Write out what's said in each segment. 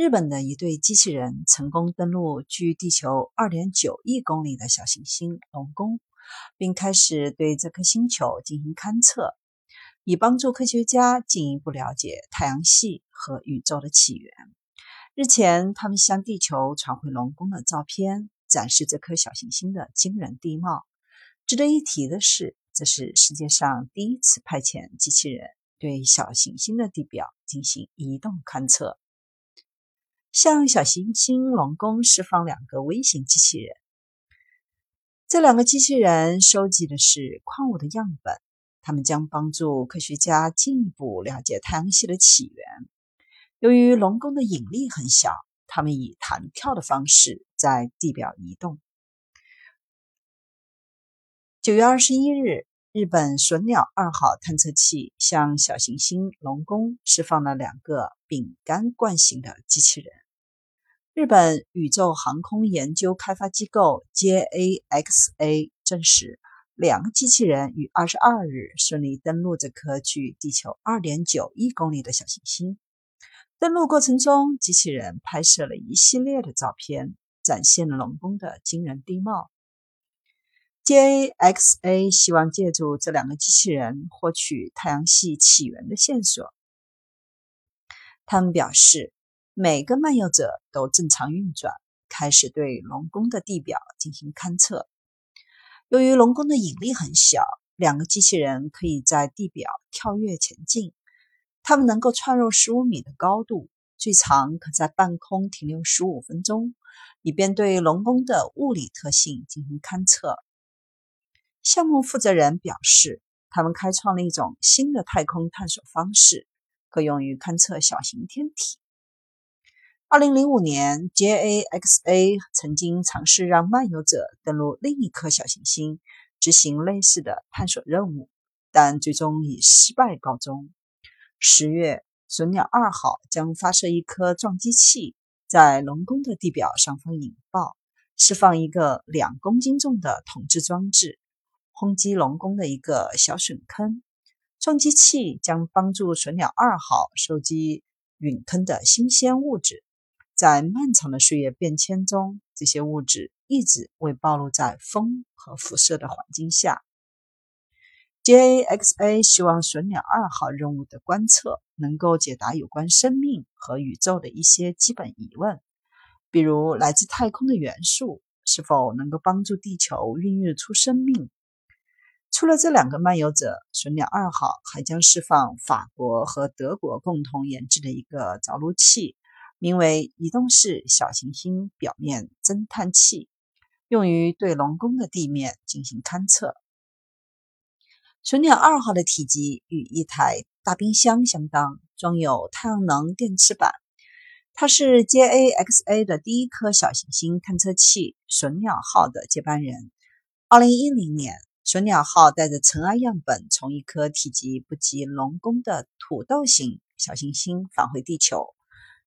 日本的一对机器人成功登陆距地球2.9亿公里的小行星龙宫，并开始对这颗星球进行勘测，以帮助科学家进一步了解太阳系和宇宙的起源。日前，他们向地球传回龙宫的照片，展示这颗小行星的惊人地貌。值得一提的是，这是世界上第一次派遣机器人对小行星的地表进行移动勘测。向小行星龙宫释放两个微型机器人。这两个机器人收集的是矿物的样本，他们将帮助科学家进一步了解太阳系的起源。由于龙宫的引力很小，他们以弹跳的方式在地表移动。九月二十一日，日本隼鸟二号探测器向小行星龙宫释放了两个饼干罐型的机器人。日本宇宙航空研究开发机构 JAXA 证实，两个机器人于二十二日顺利登陆这颗距地球二点九亿公里的小行星。登陆过程中，机器人拍摄了一系列的照片，展现了龙宫的惊人地貌。JAXA 希望借助这两个机器人获取太阳系起源的线索。他们表示。每个漫游者都正常运转，开始对龙宫的地表进行勘测。由于龙宫的引力很小，两个机器人可以在地表跳跃前进。它们能够窜入十五米的高度，最长可在半空停留十五分钟，以便对龙宫的物理特性进行勘测。项目负责人表示，他们开创了一种新的太空探索方式，可用于勘测小型天体。二零零五年，JAXA 曾经尝试让漫游者登陆另一颗小行星，执行类似的探索任务，但最终以失败告终。十月，隼鸟二号将发射一颗撞击器，在龙宫的地表上方引爆，释放一个两公斤重的统治装置，轰击龙宫的一个小笋坑。撞击器将帮助隼鸟二号收集陨坑的新鲜物质。在漫长的岁月变迁中，这些物质一直未暴露在风和辐射的环境下。JAXA 希望隼鸟二号任务的观测能够解答有关生命和宇宙的一些基本疑问，比如来自太空的元素是否能够帮助地球孕育出生命。除了这两个漫游者，隼鸟二号还将释放法国和德国共同研制的一个着陆器。名为移动式小行星表面侦探器，用于对龙宫的地面进行勘测。隼鸟二号的体积与一台大冰箱相当，装有太阳能电池板。它是 JAXA 的第一颗小行星探测器“隼鸟号”的接班人。2010年，隼鸟号带着尘埃样本从一颗体积不及龙宫的土豆型小行星返回地球。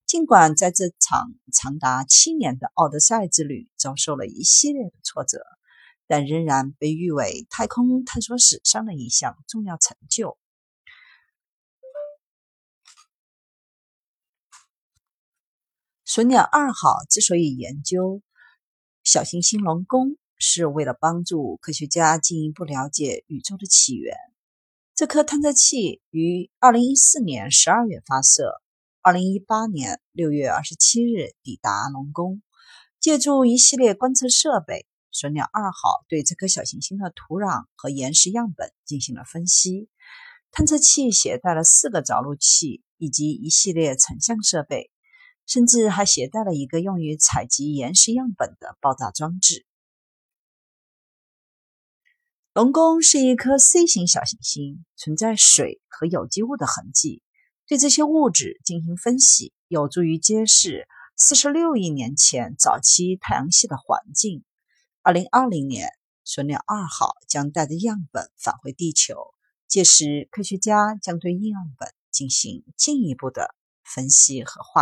尽管在这场长达七年的奥德赛之旅遭受了一系列的挫折，但仍然被誉为太空探索史上的一项重要成就。隼鸟二号之所以研究小行星龙宫，是为了帮助科学家进一步了解宇宙的起源。这颗探测器于二零一四年十二月发射。二零一八年六月二十七日抵达龙宫，借助一系列观测设备，隼鸟二号对这颗小行星的土壤和岩石样本进行了分析。探测器携带了四个着陆器以及一系列成像设备，甚至还携带了一个用于采集岩石样本的爆炸装置。龙宫是一颗 C 型小行星，存在水和有机物的痕迹。对这些物质进行分析，有助于揭示四十六亿年前早期太阳系的环境。二零二零年，隼鸟二号将带着样本返回地球，届时科学家将对样本进行进一步的分析和化验。